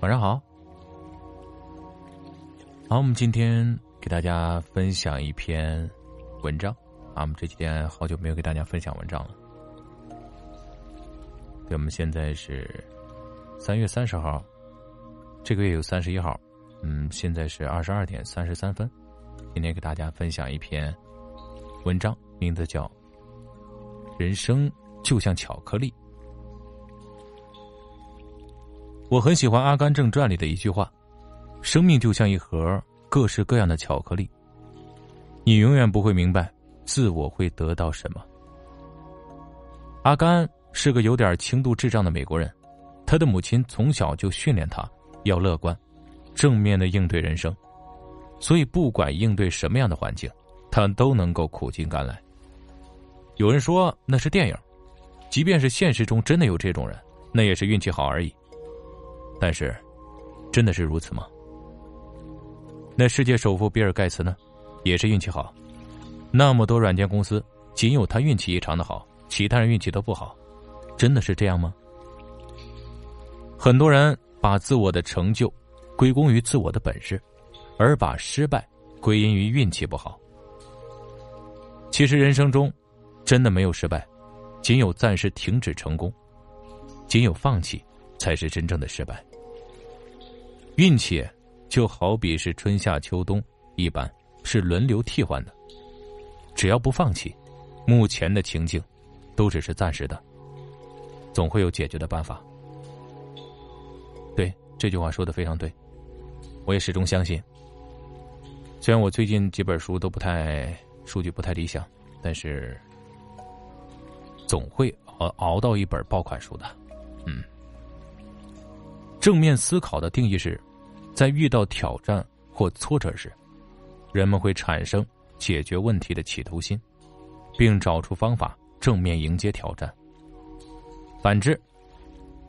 晚上好。好，我们今天给大家分享一篇文章啊，我们这几天好久没有给大家分享文章了。对，我们现在是三月三十号，这个月有三十一号，嗯，现在是二十二点三十三分。今天给大家分享一篇文章，名字叫《人生就像巧克力》。我很喜欢《阿甘正传》里的一句话：“生命就像一盒各式各样的巧克力，你永远不会明白自我会得到什么。”阿甘是个有点轻度智障的美国人，他的母亲从小就训练他要乐观、正面的应对人生，所以不管应对什么样的环境，他都能够苦尽甘来。有人说那是电影，即便是现实中真的有这种人，那也是运气好而已。但是，真的是如此吗？那世界首富比尔盖茨呢，也是运气好。那么多软件公司，仅有他运气异常的好，其他人运气都不好，真的是这样吗？很多人把自我的成就归功于自我的本事，而把失败归因于运气不好。其实人生中，真的没有失败，仅有暂时停止成功，仅有放弃，才是真正的失败。运气就好比是春夏秋冬一般，是轮流替换的。只要不放弃，目前的情境都只是暂时的，总会有解决的办法。对这句话说的非常对，我也始终相信。虽然我最近几本书都不太数据不太理想，但是总会熬熬到一本爆款书的。嗯，正面思考的定义是。在遇到挑战或挫折时，人们会产生解决问题的企图心，并找出方法正面迎接挑战。反之，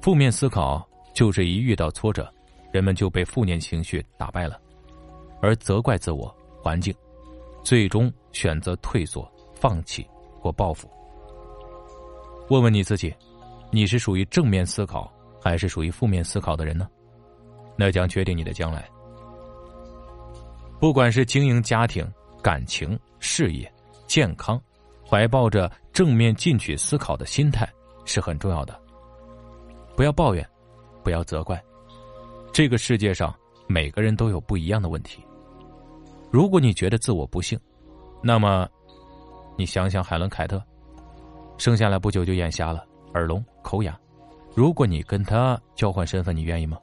负面思考就是一遇到挫折，人们就被负面情绪打败了，而责怪自我、环境，最终选择退缩、放弃或报复。问问你自己，你是属于正面思考还是属于负面思考的人呢？那将决定你的将来。不管是经营家庭、感情、事业、健康，怀抱着正面进取思考的心态是很重要的。不要抱怨，不要责怪。这个世界上每个人都有不一样的问题。如果你觉得自我不幸，那么，你想想海伦·凯特，生下来不久就眼瞎了，耳聋口哑。如果你跟他交换身份，你愿意吗？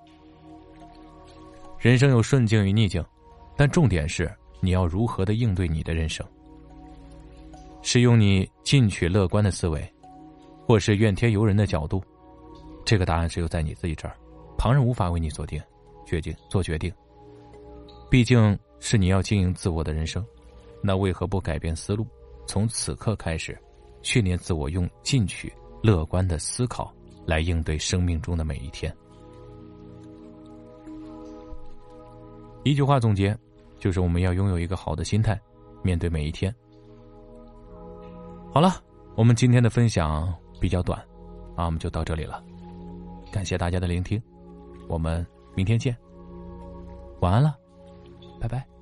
人生有顺境与逆境，但重点是你要如何的应对你的人生。是用你进取乐观的思维，或是怨天尤人的角度？这个答案只有在你自己这儿，旁人无法为你做定决定做决定。毕竟是你要经营自我的人生，那为何不改变思路，从此刻开始，训练自我用进取乐观的思考来应对生命中的每一天？一句话总结，就是我们要拥有一个好的心态，面对每一天。好了，我们今天的分享比较短，啊，我们就到这里了。感谢大家的聆听，我们明天见。晚安了，拜拜。